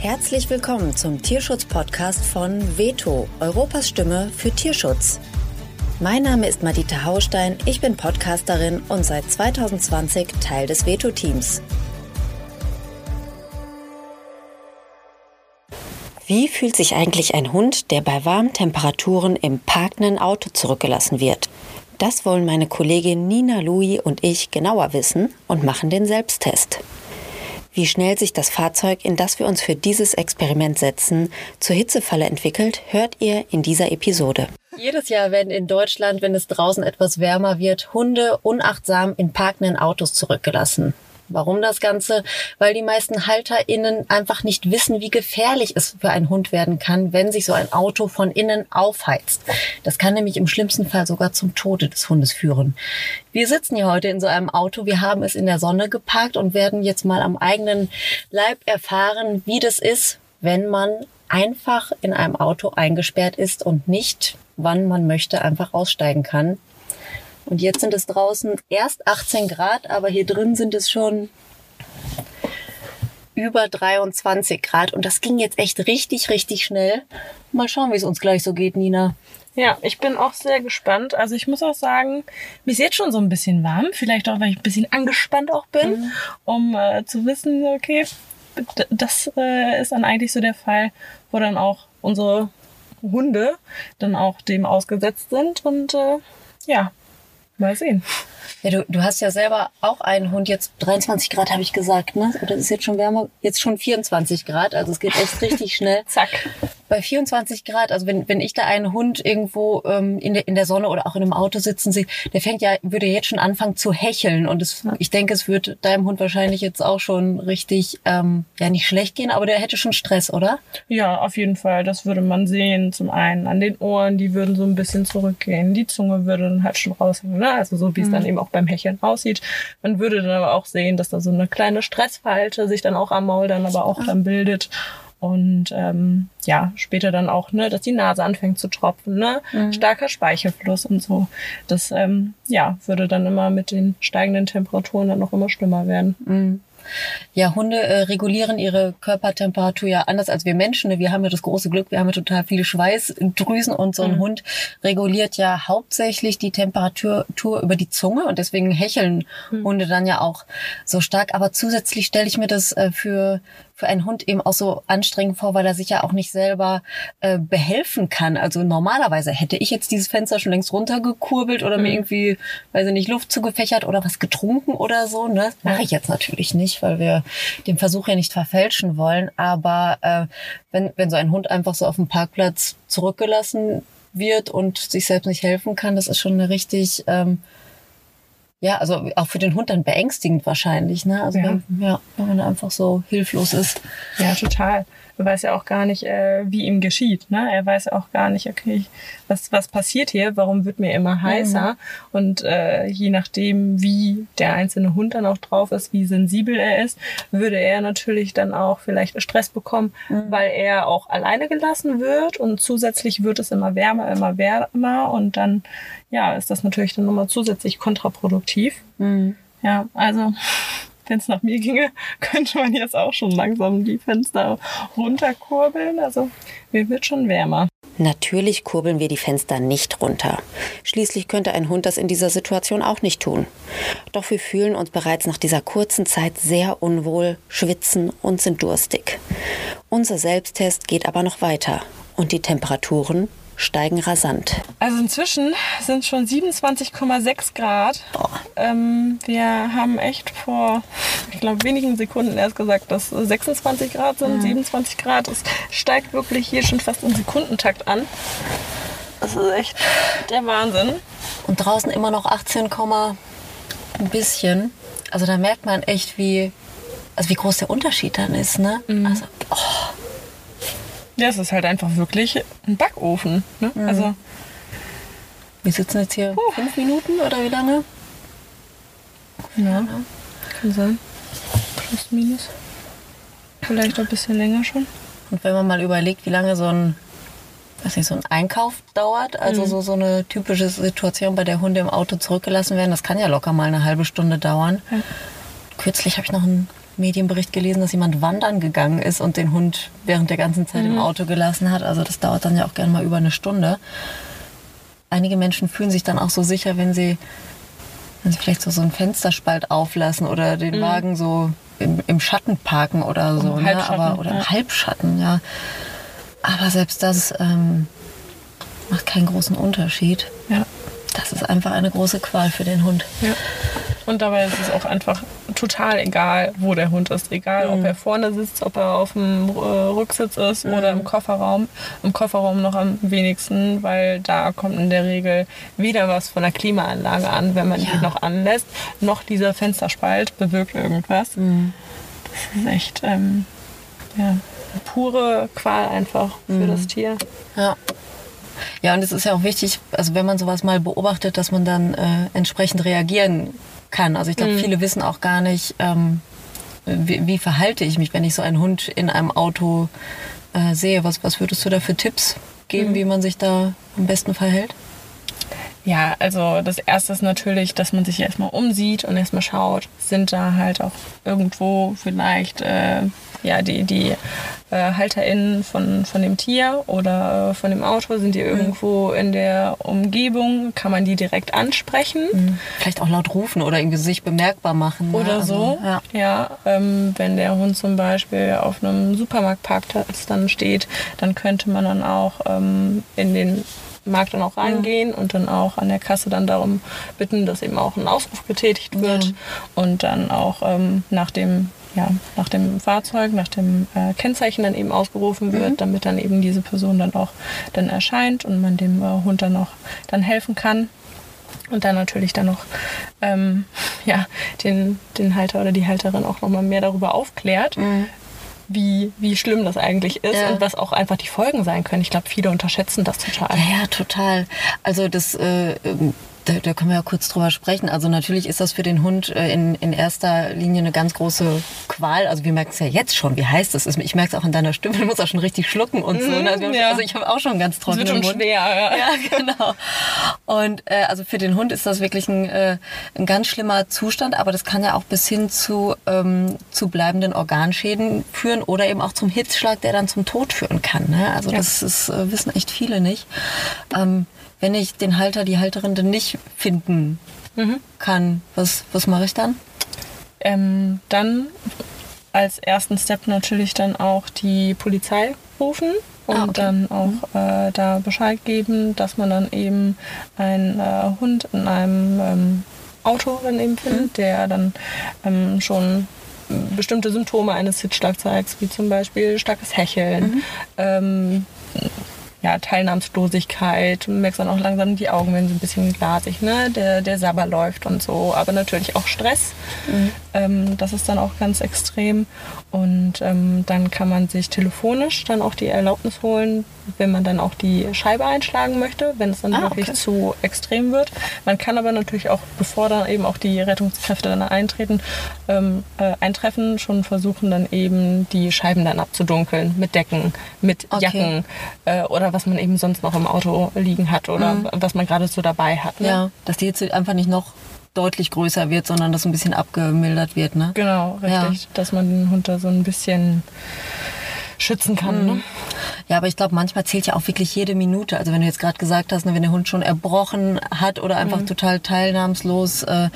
Herzlich willkommen zum Tierschutz-Podcast von Veto, Europas Stimme für Tierschutz. Mein Name ist Madita Haustein, ich bin Podcasterin und seit 2020 Teil des Veto-Teams. Wie fühlt sich eigentlich ein Hund, der bei warmen Temperaturen im parkenden Auto zurückgelassen wird? Das wollen meine Kollegin Nina Louis und ich genauer wissen und machen den Selbsttest. Wie schnell sich das Fahrzeug, in das wir uns für dieses Experiment setzen, zur Hitzefalle entwickelt, hört ihr in dieser Episode. Jedes Jahr werden in Deutschland, wenn es draußen etwas wärmer wird, Hunde unachtsam in parkenden Autos zurückgelassen. Warum das Ganze? Weil die meisten HalterInnen einfach nicht wissen, wie gefährlich es für einen Hund werden kann, wenn sich so ein Auto von innen aufheizt. Das kann nämlich im schlimmsten Fall sogar zum Tode des Hundes führen. Wir sitzen hier heute in so einem Auto. Wir haben es in der Sonne geparkt und werden jetzt mal am eigenen Leib erfahren, wie das ist, wenn man einfach in einem Auto eingesperrt ist und nicht, wann man möchte, einfach aussteigen kann. Und jetzt sind es draußen erst 18 Grad, aber hier drin sind es schon über 23 Grad. Und das ging jetzt echt richtig, richtig schnell. Mal schauen, wie es uns gleich so geht, Nina. Ja, ich bin auch sehr gespannt. Also ich muss auch sagen, mir ist jetzt schon so ein bisschen warm. Vielleicht auch, weil ich ein bisschen angespannt auch bin, mhm. um äh, zu wissen, okay, das äh, ist dann eigentlich so der Fall, wo dann auch unsere Hunde dann auch dem ausgesetzt sind. Und äh, ja, Mal sehen. Ja, du, du hast ja selber auch einen Hund, jetzt 23 Grad habe ich gesagt, ne? Oder ist jetzt schon wärmer? Jetzt schon 24 Grad, also es geht echt richtig schnell. Zack bei 24 Grad, also wenn, wenn ich da einen Hund irgendwo ähm, in, der, in der Sonne oder auch in einem Auto sitzen sehe, der fängt ja, würde jetzt schon anfangen zu hecheln. Und es, ich denke, es wird deinem Hund wahrscheinlich jetzt auch schon richtig, ähm, ja nicht schlecht gehen, aber der hätte schon Stress, oder? Ja, auf jeden Fall. Das würde man sehen. Zum einen an den Ohren, die würden so ein bisschen zurückgehen. Die Zunge würde dann halt schon raushängen. Ne? Also so wie es mhm. dann eben auch beim Hecheln aussieht. Man würde dann aber auch sehen, dass da so eine kleine Stressfalte sich dann auch am Maul dann aber auch dann bildet und ähm, ja, später dann auch, ne, dass die Nase anfängt zu tropfen, ne, mhm. starker Speichelfluss und so. Das ähm, ja, würde dann immer mit den steigenden Temperaturen dann noch immer schlimmer werden. Mhm. Ja, Hunde äh, regulieren ihre Körpertemperatur ja anders als wir Menschen. Wir haben ja das große Glück, wir haben ja total viele Schweißdrüsen und so ein mhm. Hund reguliert ja hauptsächlich die Temperatur über die Zunge und deswegen hecheln mhm. Hunde dann ja auch so stark. Aber zusätzlich stelle ich mir das äh, für für einen Hund eben auch so anstrengend vor, weil er sich ja auch nicht selber äh, behelfen kann. Also normalerweise hätte ich jetzt dieses Fenster schon längst runtergekurbelt oder mhm. mir irgendwie, weiß ich nicht, Luft zugefächert oder was getrunken oder so. Ne? Mache ich jetzt natürlich nicht, weil wir den Versuch ja nicht verfälschen wollen. Aber äh, wenn, wenn so ein Hund einfach so auf dem Parkplatz zurückgelassen wird und sich selbst nicht helfen kann, das ist schon eine richtig ähm, ja, also auch für den Hund dann beängstigend wahrscheinlich, ne? Also ja. Wenn, ja, wenn man einfach so hilflos ist. Ja, total. Er weiß ja auch gar nicht, äh, wie ihm geschieht. Ne? Er weiß auch gar nicht, okay, was, was passiert hier, warum wird mir immer heißer? Mhm. Und äh, je nachdem, wie der einzelne Hund dann auch drauf ist, wie sensibel er ist, würde er natürlich dann auch vielleicht Stress bekommen, mhm. weil er auch alleine gelassen wird und zusätzlich wird es immer wärmer, immer wärmer und dann ja, ist das natürlich dann nochmal zusätzlich kontraproduktiv. Mhm. Ja, also wenn es nach mir ginge, könnte man jetzt auch schon langsam die Fenster runterkurbeln. Also mir wird schon wärmer. Natürlich kurbeln wir die Fenster nicht runter. Schließlich könnte ein Hund das in dieser Situation auch nicht tun. Doch wir fühlen uns bereits nach dieser kurzen Zeit sehr unwohl, schwitzen und sind durstig. Unser Selbsttest geht aber noch weiter und die Temperaturen steigen rasant. Also inzwischen sind schon 27,6 Grad. Ähm, wir haben echt vor, ich glaube, wenigen Sekunden erst gesagt, dass 26 Grad sind, mhm. 27 Grad. Es steigt wirklich hier schon fast im Sekundentakt an. Das ist echt der Wahnsinn. Und draußen immer noch 18, ein bisschen. Also da merkt man echt, wie, also wie groß der Unterschied dann ist. Ne? Mhm. Also, oh. Ja, es ist halt einfach wirklich ein Backofen. Ne? Mhm. Also. Wir sitzen jetzt hier Puh. fünf Minuten oder wie lange? Ja, kann sein. Plus, minus. Vielleicht ein bisschen länger schon. Und wenn man mal überlegt, wie lange so ein, weiß nicht, so ein Einkauf dauert, also mhm. so, so eine typische Situation, bei der Hunde im Auto zurückgelassen werden, das kann ja locker mal eine halbe Stunde dauern. Ja. Kürzlich habe ich noch einen Medienbericht gelesen, dass jemand wandern gegangen ist und den Hund während der ganzen Zeit Mhm. im Auto gelassen hat. Also das dauert dann ja auch gerne mal über eine Stunde. Einige Menschen fühlen sich dann auch so sicher, wenn sie, wenn sie vielleicht so, so einen Fensterspalt auflassen oder den Wagen so im, im Schatten parken oder so. Im Ne? Aber, oder im ja. Halbschatten, ja. Aber selbst das ähm, macht keinen großen Unterschied. Ja. Das ist einfach eine große Qual für den Hund. Ja. Und dabei ist es auch einfach total egal, wo der Hund ist. Egal, ob er vorne sitzt, ob er auf dem äh, Rücksitz ist oder im Kofferraum. Im Kofferraum noch am wenigsten, weil da kommt in der Regel weder was von der Klimaanlage an, wenn man die Ja. noch anlässt, noch dieser Fensterspalt bewirkt irgendwas. Das ist echt ähm, ja, pure Qual einfach für das Tier. Ja. Ja, und es ist ja auch wichtig, also wenn man sowas mal beobachtet, dass man dann äh, entsprechend reagieren kann. Also ich glaube, viele wissen auch gar nicht, ähm, wie, wie verhalte ich mich, wenn ich so einen Hund in einem Auto äh, sehe. Was, was würdest du da für Tipps geben, wie man sich da am besten verhält? Ja, also das erste ist natürlich, dass man sich erstmal umsieht und erstmal schaut, sind da halt auch irgendwo vielleicht äh, ja, die, die äh, HalterInnen von, von dem Tier oder äh, von dem Auto, sind die irgendwo in der Umgebung, kann man die direkt ansprechen. Vielleicht auch laut rufen oder irgendwie sich bemerkbar machen. ne? Oder Also, so. ja. Ja, ähm, wenn der Hund zum Beispiel auf einem Supermarktparkplatz dann steht, dann könnte man dann auch ähm, in den Markt dann auch reingehen und dann auch an der Kasse dann darum bitten, dass eben auch ein Ausruf getätigt wird Ja. und dann auch ähm, nach dem ja, nach dem Fahrzeug, nach dem äh, Kennzeichen dann eben ausgerufen wird, damit dann eben diese Person dann auch dann erscheint und man dem äh, Hund dann auch dann helfen kann. Und dann natürlich dann noch ähm, ja, den, den Halter oder die Halterin auch nochmal mehr darüber aufklärt, wie, wie schlimm das eigentlich ist Ja. und was auch einfach die Folgen sein können. Ich glaube, viele unterschätzen das total. Ja, ja, total. Also das, äh, ähm, da, da können wir ja kurz drüber sprechen. Also natürlich ist das für den Hund äh, in, in erster Linie eine ganz große Qual. Also wir merken es ja jetzt schon, wie heiß das ist. Ich merke es auch an deiner Stimme, du musst auch schon richtig schlucken und so. Ne? Also, wir haben, ja. also ich habe auch schon ganz Das trockenen wird schon Mund. schwer. Ja. Ja, genau. Und äh, also für den Hund ist das wirklich ein, äh, ein ganz schlimmer Zustand, aber das kann ja auch bis hin zu, ähm, zu bleibenden Organschäden führen oder eben auch zum Hitzschlag, der dann zum Tod führen kann. Ne? Also Ja. das ist, äh, wissen echt viele nicht. Ähm, wenn ich den Halter, die Halterin dann nicht finden kann, was, was mache ich dann? Ähm, dann als ersten Step natürlich dann auch die Polizei rufen und Ah, okay. dann auch äh, da Bescheid geben, dass man dann eben einen äh, Hund in einem ähm, Auto dann eben findet, der dann ähm, schon bestimmte Symptome eines Hitzschlags zeigt, wie zum Beispiel starkes Hecheln, ähm, ja, Teilnahmslosigkeit, du merkst dann auch langsam die Augen werden so ein bisschen glasig, ne? Der, der Sabber läuft und so, aber natürlich auch Stress. Ähm, das ist dann auch ganz extrem. Und ähm, dann kann man sich telefonisch dann auch die Erlaubnis holen, wenn man dann auch die Scheibe einschlagen möchte, wenn es dann Ah, wirklich okay. zu extrem wird. Man kann aber natürlich auch, bevor dann eben auch die Rettungskräfte dann eintreten, ähm, äh, eintreffen, schon versuchen dann eben die Scheiben dann abzudunkeln mit Decken, mit Okay. Jacken äh, oder was man eben sonst noch im Auto liegen hat oder was man gerade so dabei hat. Ne? Ja, dass die jetzt einfach nicht noch deutlich größer wird, sondern dass ein bisschen abgemildert wird. Ne? Genau, richtig. Dass man den Hund da so ein bisschen schützen kann. Ne? Ja, aber ich glaube, manchmal zählt ja auch wirklich jede Minute. Also wenn du jetzt gerade gesagt hast, ne, wenn der Hund schon erbrochen hat oder einfach total teilnahmslos äh,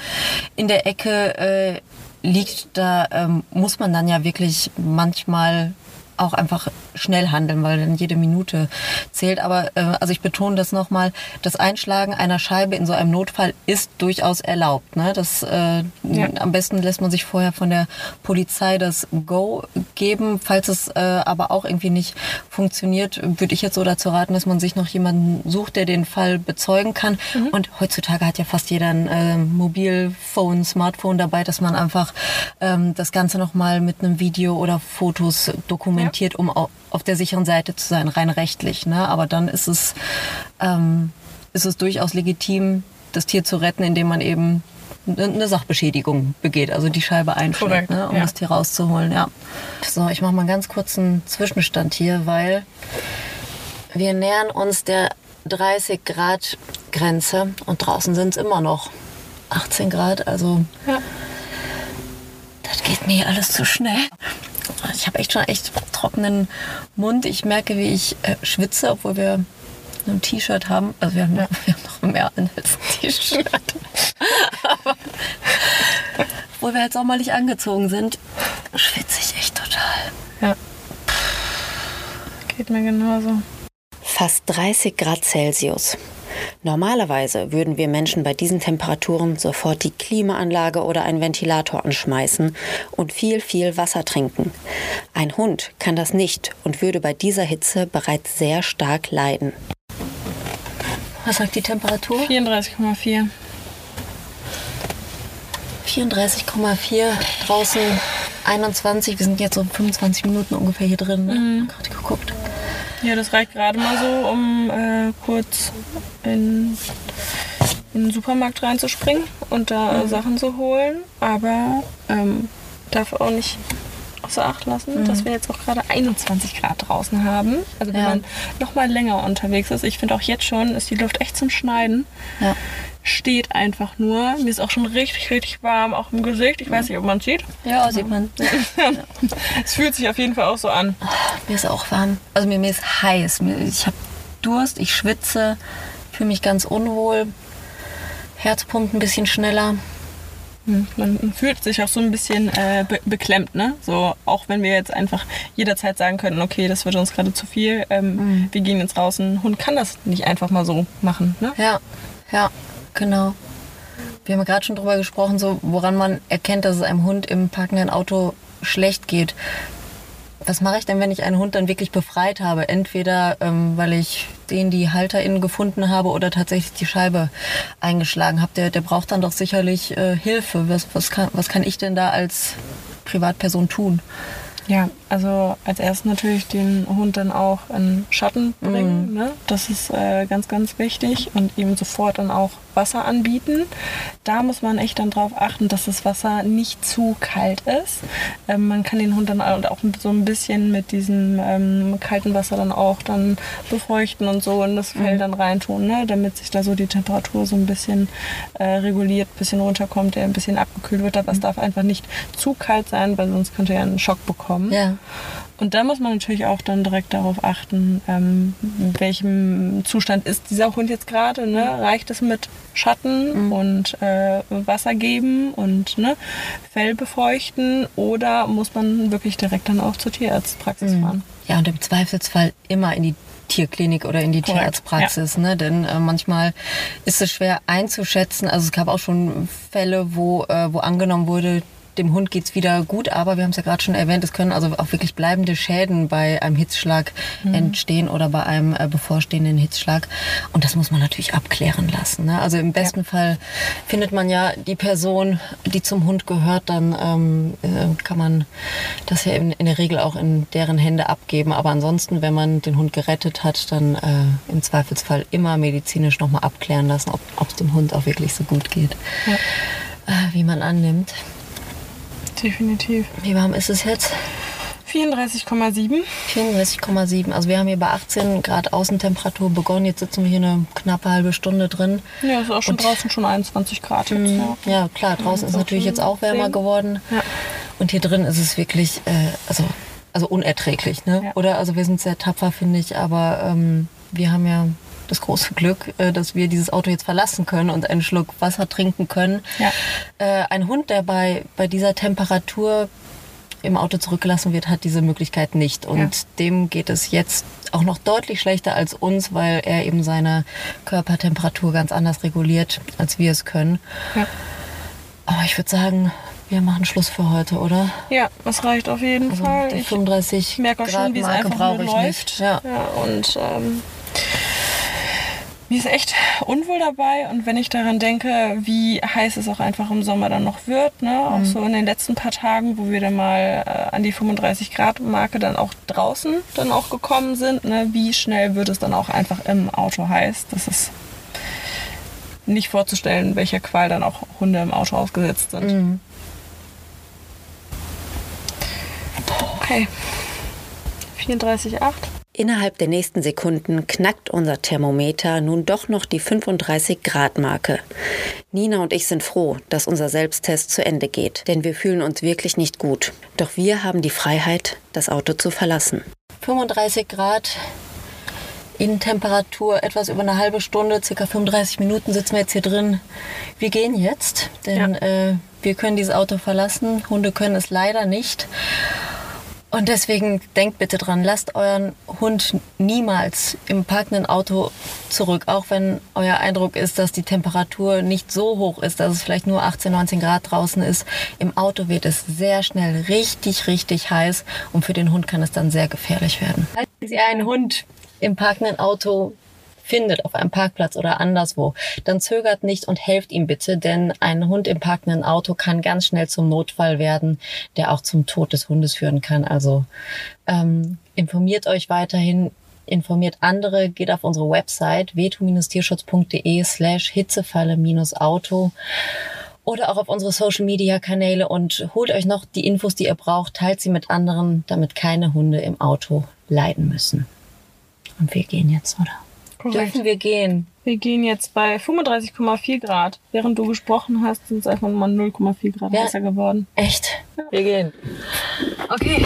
in der Ecke äh, liegt, da ähm, muss man dann ja wirklich manchmal auch einfach schnell handeln, weil dann jede Minute zählt. Aber äh, also ich betone das nochmal, das Einschlagen einer Scheibe in so einem Notfall ist durchaus erlaubt. Ne? Das, äh, Ja. Am besten lässt man sich vorher von der Polizei das Go geben. Falls es äh, aber auch irgendwie nicht funktioniert, würde ich jetzt so dazu raten, dass man sich noch jemanden sucht, der den Fall bezeugen kann. Und heutzutage hat ja fast jeder ein äh, Mobilphone, Smartphone dabei, dass man einfach ähm, das Ganze nochmal mit einem Video oder Fotos dokumentiert, um au- auf der sicheren Seite zu sein, rein rechtlich. Ne? Aber dann ist es, ähm, ist es durchaus legitim, das Tier zu retten, indem man eben eine Sachbeschädigung begeht, also die Scheibe einschlägt, ne, um ja. das Tier rauszuholen. Ja. So, ich mache mal einen ganz kurzen Zwischenstand hier, weil wir nähern uns der 30 Grad Grenze und draußen sind es immer noch 18 Grad. Also Ja. das geht nee, alles zu schnell. Ich habe echt schon echt trockenen Mund. Ich merke, wie ich äh, schwitze, obwohl wir ein T-Shirt haben. Also wir haben, noch, wir haben noch mehr an als ein T-Shirt. Aber obwohl wir halt sommerlich angezogen sind, schwitze ich echt total. Ja. Geht mir genauso. Fast 30 Grad Celsius. Normalerweise würden wir Menschen bei diesen Temperaturen sofort die Klimaanlage oder einen Ventilator anschmeißen und viel, viel Wasser trinken. Ein Hund kann das nicht und würde bei dieser Hitze bereits sehr stark leiden. Was sagt die Temperatur? 34,4. 34,4 draußen 21. Wir sind jetzt so 25 Minuten ungefähr hier drin. Ne? Mhm. Gerade geguckt. Ja, das reicht gerade mal so, um äh, kurz in, in, den Supermarkt reinzuspringen und da mhm. Sachen zu holen. Aber ähm, darf auch nicht außer Acht lassen, mhm. dass wir jetzt auch gerade 21 Grad draußen haben. Also wenn ja. man noch mal länger unterwegs ist. Ich finde auch jetzt schon ist die Luft echt zum Schneiden. Ja steht einfach nur. Mir ist auch schon richtig, richtig warm, auch im Gesicht. Ich weiß nicht, ob man es sieht. Ja, sieht man. es fühlt sich auf jeden Fall auch so an. Mir ist auch warm. Also mir, mir ist heiß. Ich habe Durst, ich schwitze, fühle mich ganz unwohl. Herz pumpt ein bisschen schneller. Man fühlt sich auch so ein bisschen äh, be beklemmt, ne? So, auch wenn wir jetzt einfach jederzeit sagen könnten, okay, das wird uns gerade zu viel, ähm, mhm. wir gehen jetzt raus. Ein Hund kann das nicht einfach mal so machen, ne? Ja, ja. Genau. Wir haben gerade schon drüber gesprochen, so woran man erkennt, dass es einem Hund im parkenden Auto schlecht geht. Was mache ich denn, wenn ich einen Hund dann wirklich befreit habe? Entweder ähm, weil ich den die HalterInnen gefunden habe oder tatsächlich die Scheibe eingeschlagen habe. Der, der braucht dann doch sicherlich äh, Hilfe. Was, was, kann, was kann ich denn da als Privatperson tun? Ja, also als erstes natürlich den Hund dann auch in Schatten bringen. Mhm. Ne? Das ist äh, ganz, ganz wichtig. Und ihm sofort dann auch Wasser anbieten. Da muss man echt dann darauf achten, dass das Wasser nicht zu kalt ist. Ähm, man kann den Hund dann auch so ein bisschen mit diesem ähm, kalten Wasser dann auch dann befeuchten und so in das Fell mhm. dann reintun, ne? damit sich da so die Temperatur so ein bisschen äh, reguliert, ein bisschen runterkommt, der ein bisschen abgekühlt wird. Aber es mhm. darf einfach nicht zu kalt sein, weil sonst könnte er einen Schock bekommen. Ja. Und da muss man natürlich auch dann direkt darauf achten, ähm, welchem Zustand ist dieser Hund jetzt gerade. Ne? Reicht es mit Schatten mhm. und äh, Wasser geben und ne, Fell befeuchten oder muss man wirklich direkt dann auch zur Tierarztpraxis mhm. fahren? Ja, und im Zweifelsfall immer in die Tierklinik oder in die Correct. Tierarztpraxis, ja. ne? Denn äh, manchmal ist es schwer einzuschätzen. Also es gab auch schon Fälle, wo, äh, wo angenommen wurde, dem Hund geht's wieder gut, aber wir haben es ja gerade schon erwähnt, es können also auch wirklich bleibende Schäden bei einem Hitzschlag mhm. entstehen oder bei einem äh, bevorstehenden Hitzschlag. Und das muss man natürlich abklären lassen. Ne? Also im besten ja. Fall findet man ja die Person, die zum Hund gehört, dann ähm, äh, kann man das ja in, in, der Regel auch in deren Hände abgeben. Aber ansonsten, wenn man den Hund gerettet hat, dann äh, im Zweifelsfall immer medizinisch nochmal abklären lassen, ob es dem Hund auch wirklich so gut geht, ja. Äh, wie man annimmt. Definitiv. Wie warm ist es jetzt? 34,7. 34,7. Also wir haben hier bei 18 Grad Außentemperatur begonnen. Jetzt sitzen wir hier eine knappe halbe Stunde drin. Ja, ist auch schon Und draußen schon 21 Grad jetzt. Mhm. Ja, ja klar, draußen ist natürlich jetzt auch wärmer 10. geworden. Ja. Und hier drin ist es wirklich, äh, also, also unerträglich. Ne? Ja. Oder also wir sind sehr tapfer, finde ich, aber ähm, wir haben ja das große Glück, äh, dass wir dieses Auto jetzt verlassen können und einen Schluck Wasser trinken können. Ja. Äh, ein Hund, der bei, bei dieser Temperatur im Auto zurückgelassen wird, hat diese Möglichkeit nicht. Und ja. dem geht es jetzt auch noch deutlich schlechter als uns, weil er eben seine Körpertemperatur ganz anders reguliert, als wir es können. Ja. Aber ich würde sagen, wir machen Schluss für heute, oder? Ja, das reicht auf jeden also Fall. Die 35 ich merke auch schon, wie es einfach nur läuft. Nicht. Ja. ja und ähm, mir ist echt unwohl dabei und wenn ich daran denke, wie heiß es auch einfach im Sommer dann noch wird, ne? auch mhm. so in den letzten paar Tagen, wo wir dann mal äh, an die 35 Grad Marke dann auch draußen dann auch gekommen sind, ne? wie schnell wird es dann auch einfach im Auto heiß. Das ist nicht vorzustellen, welcher Qual dann auch Hunde im Auto ausgesetzt sind. Mhm. Okay. 34,8. Innerhalb der nächsten Sekunden knackt unser Thermometer nun doch noch die 35 Grad Marke. Nina und ich sind froh, dass unser Selbsttest zu Ende geht, denn wir fühlen uns wirklich nicht gut. Doch wir haben die Freiheit, das Auto zu verlassen. 35 Grad Innentemperatur, etwas über eine halbe Stunde, circa 35 Minuten sitzen wir jetzt hier drin. Wir gehen jetzt, denn ja. äh, wir können dieses Auto verlassen. Hunde können es leider nicht. Und deswegen denkt bitte dran, lasst euren Hund niemals im parkenden Auto zurück, auch wenn euer Eindruck ist, dass die Temperatur nicht so hoch ist, dass es vielleicht nur 18, 19 Grad draußen ist. Im Auto wird es sehr schnell richtig, richtig heiß und für den Hund kann es dann sehr gefährlich werden. Falls ihr einen Hund im parkenden Auto findet auf einem Parkplatz oder anderswo, dann zögert nicht und helft ihm bitte, denn ein Hund im parkenden Auto kann ganz schnell zum Notfall werden, der auch zum Tod des Hundes führen kann. Also ähm, informiert euch weiterhin, informiert andere, geht auf unsere Website veto-tierschutz.de slash hitzefalle-auto oder auch auf unsere Social Media Kanäle und holt euch noch die Infos, die ihr braucht, teilt sie mit anderen, damit keine Hunde im Auto leiden müssen. Und wir gehen jetzt, oder? Korrekt. Dürfen wir gehen? Wir gehen jetzt bei 35,4 Grad. Während du gesprochen hast, sind es einfach mal 0,4 Grad ja. heißer geworden. Echt? Wir gehen. Okay.